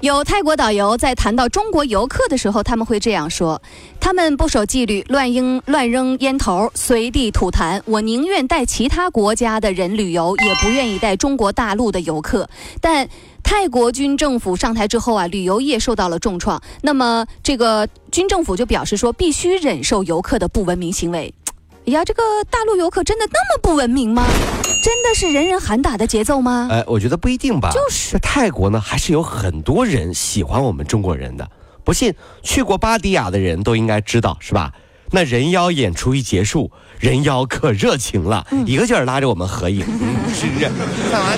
有泰国导游在谈到中国游客的时候，他们会这样说：他们不守纪律，乱扔乱扔烟头，随地吐痰。我宁愿带其他国家的人旅游，也不愿意带中国大陆的游客。但泰国军政府上台之后啊，旅游业受到了重创。那么这个军政府就表示说，必须忍受游客的不文明行为。哎呀，这个大陆游客真的那么不文明吗？真的是人人喊打的节奏吗？哎，我觉得不一定吧。就是在泰国呢，还是有很多人喜欢我们中国人的。不信，去过巴迪亚的人都应该知道，是吧？那人妖演出一结束，人妖可热情了，一个劲儿拉着我们合影，是不是？萨瓦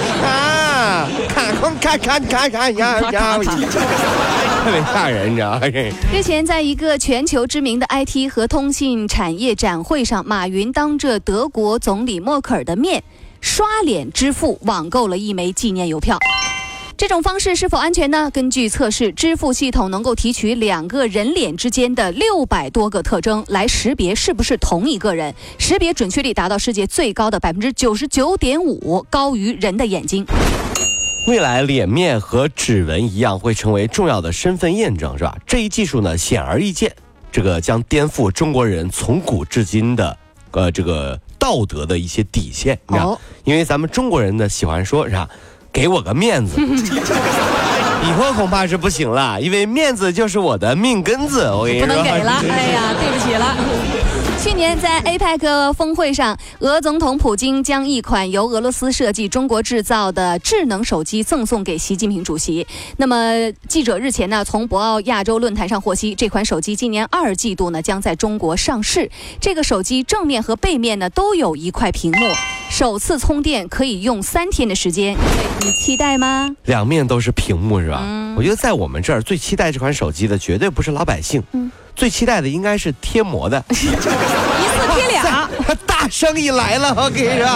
迪卡，看看看看看呀呀，特别吓人，你知道吗？日前，在一个全球知名的 IT 和通信产业展会上，马云当着德国总理默克尔的面，刷脸支付网购了一枚纪念邮票。这种方式是否安全呢？根据测试，支付系统能够提取两个人脸之间的六百多个特征，来识别是不是同一个人，识别准确率达到世界最高的百分之九十九点五，高于人的眼睛。未来脸面和指纹一样会成为重要的身份验证，是吧？这一技术呢，显而易见，这个将颠覆中国人从古至今的，呃，这个道德的一些底线，你知道？哦因为咱们中国人呢喜欢说啥，给我个面子。以后恐怕是不行了，因为面子就是我的命根子。我跟你说，不能给了，哎呀，对不起了。去年在 APEC 峰会上，俄总统普京将一款由俄罗斯设计、中国制造的智能手机赠送给习近平主席。那么，记者日前呢从博鳌亚洲论坛上获悉，这款手机今年二季度呢将在中国上市。这个手机正面和背面呢都有一块屏幕，首次充电可以用三天的时间。你期待吗？两面都是屏幕是吧？嗯我觉得在我们这儿最期待这款手机的绝对不是老百姓，嗯最期待的应该是贴膜的。一次贴俩。大生意来了，我跟你说，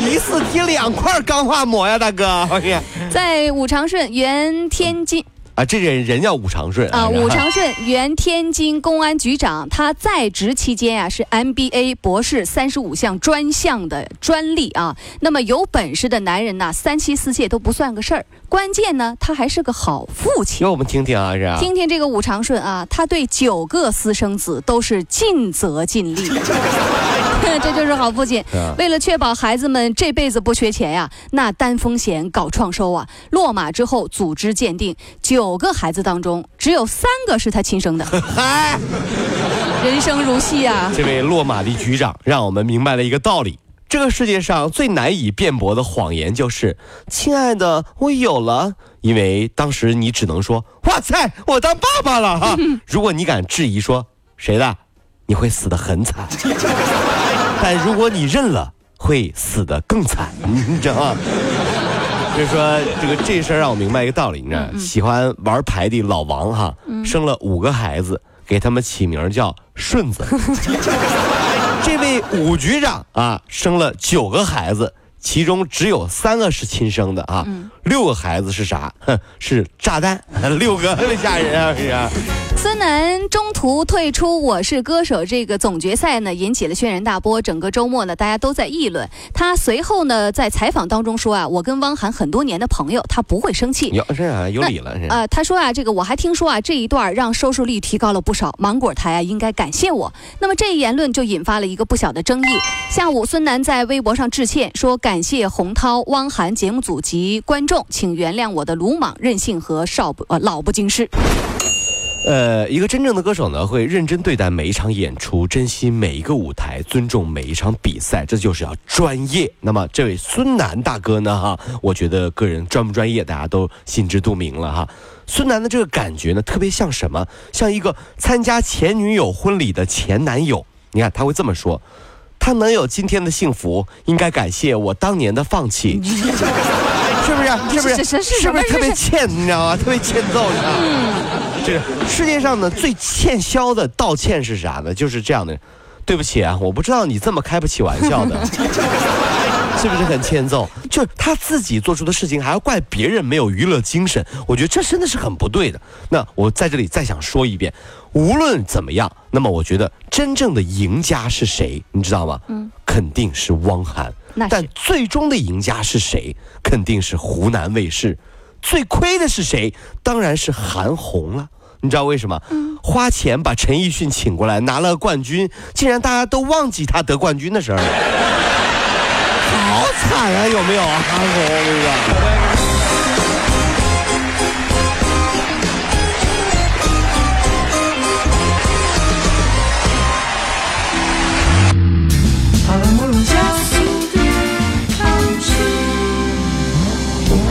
一次贴两块钢化膜呀，大哥！在五常顺原天津。啊，这人人叫武长顺啊，武长顺原天津公安局长，他在职期间啊是 MBA 博士三十五项专项的专利啊。那么有本事的男人呐、三妻四妾都不算个事儿，关键呢他还是个好父亲。让我们听听啊，是吧？听听这个武长顺啊，他对九个私生子都是尽责尽力，这就是好父亲。啊为了确保孩子们这辈子不缺钱呀，那担风险搞创收啊，落马之后组织鉴定，九个孩子当中只有三个是他亲生的，嗨，人生如戏啊。这位落马的局长让我们明白了一个道理：这个世界上最难以辩驳的谎言就是“亲爱的，我有了”，因为当时你只能说“哇塞，我当爸爸了”哈。如果你敢质疑说谁的，你会死得很惨。但如果你认了，会死得更惨，你知道吗？所以说，这个这事儿让我明白一个道理，你知道吗？喜欢玩牌的老王哈，生了五个孩子，给他们起名叫顺子。这位武局长啊，生了九个孩子，其中只有三个是亲生的啊，六个孩子是啥？哼，是炸弹，六个吓人啊！是啊，孙楠中途退出《我是歌手》这个总决赛呢，引起了轩然大波。整个周末呢，大家都在议论。他随后呢，在采访当中说啊，我跟汪涵很多年的朋友，他不会生气。有是啊，有理了是。呃，他说啊，这个我还听说啊，这一段让收视率提高了不少，芒果台啊应该感谢我。那么这一言论就引发了一个不小的争议。下午，孙楠在微博上致歉，说感谢洪涛、汪涵节目组及观众，请原谅我的鲁莽、任性和少不呃老不经事。呃，一个真正的歌手呢，会认真对待每一场演出，珍惜每一个舞台，尊重每一场比赛，这就是要专业。那么这位孙楠大哥呢，哈，我觉得个人专不专业，大家都心知肚明了哈。孙楠的这个感觉呢，特别像什么？像一个参加前女友婚礼的前男友。你看他会这么说：“他能有今天的幸福，应该感谢我当年的放弃。” 是不是？是不是？是不是是特别欠？你知道吗？特别欠揍，你知道吗？这个世界上呢最欠削的道歉是啥呢？就是这样的，对不起啊，我不知道你这么开不起玩笑的，是不是很欠揍？就是他自己做出的事情，还要怪别人没有娱乐精神，我觉得这真的是很不对的。那我在这里再想说一遍，无论怎么样，那么我觉得真正的赢家是谁，你知道吗？嗯，肯定是汪涵。但最终的赢家是谁？肯定是湖南卫视。最亏的是谁？当然是韩红了。你知道为什么？花钱把陈奕迅请过来，拿了冠军，竟然大家都忘记他得冠军的事儿了，看看！有没有啊？韩红，我跟你讲。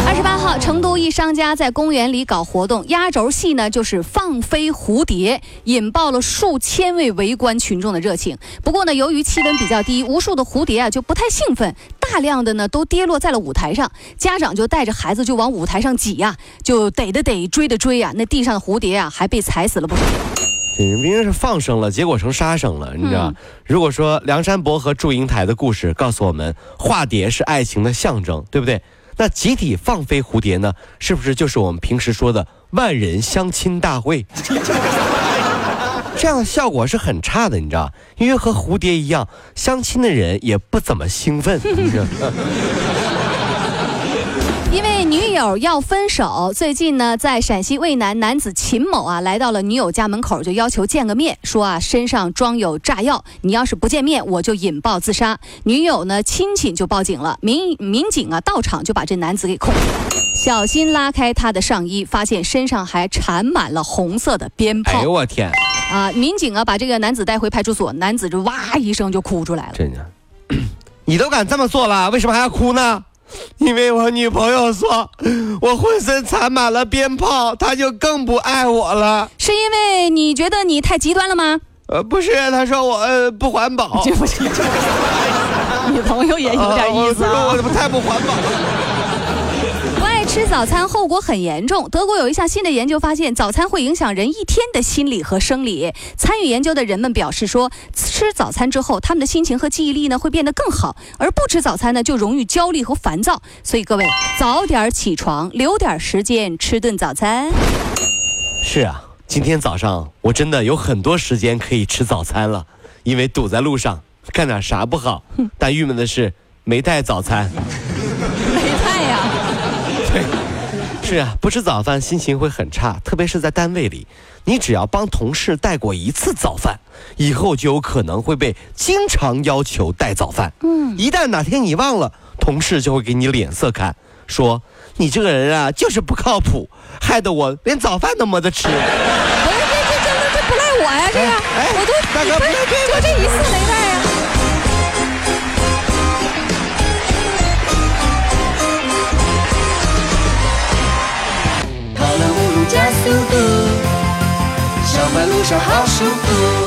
二十八号，成都一商家在公园里搞活动，压轴戏呢就是放飞蝴蝶，引爆了数千位围观群众的热情。不过呢，由于气温比较低，无数的蝴蝶啊就不太兴奋，大量的呢都跌落在了舞台上，家长就带着孩子就往舞台上挤呀、就逮的逮，追的追呀、那地上的蝴蝶啊还被踩死了不少。这明明是放生了，结果成杀生了，你知道？如果说梁山伯和祝英台的故事告诉我们，化蝶是爱情的象征，对不对？那集体放飞蝴蝶呢，是不是就是我们平时说的万人相亲大会？这样的效果是很差的，你知道？因为和蝴蝶一样，相亲的人也不怎么兴奋，因为女友要分手，最近呢，在陕西渭南，男子秦某啊来到了女友家门口，就要求见个面，说啊身上装有炸药，你要是不见面，我就引爆自杀。女友呢亲戚就报警了，民民警啊到场就把这男子给控制了。小心拉开他的上衣，发现身上还缠满了红色的鞭炮哎呦我天！啊！民警啊把这个男子带回派出所，男子就哇一声就哭出来了。真的，你都敢这么做了，为什么还要哭呢？因为我女朋友说我浑身缠满了鞭炮，她就更不爱我了。是因为你觉得你太极端了吗？呃，不是，她说我呃不环保，这不是，女朋友也有点意思我说我太不环保了。吃早餐后果很严重。德国有一项新的研究发现，早餐会影响人一天的心理和生理。参与研究的人们表示说，吃早餐之后，他们的心情和记忆力呢会变得更好，而不吃早餐呢就容易焦虑和烦躁。所以各位早点起床，留点时间吃顿早餐。是啊，今天早上我真的有很多时间可以吃早餐了，因为堵在路上，干点啥不好？但郁闷的是没带早餐。是啊，不吃早饭心情会很差，特别是在单位里，你只要帮同事带过一次早饭，以后就有可能会被经常要求带早饭。嗯，一旦哪天你忘了，同事就会给你脸色看，说你这个人啊就是不靠谱，害得我连早饭都没得吃。不是这这这这不赖我呀，这个、哎我都大哥别别就这一次没带路上好舒服。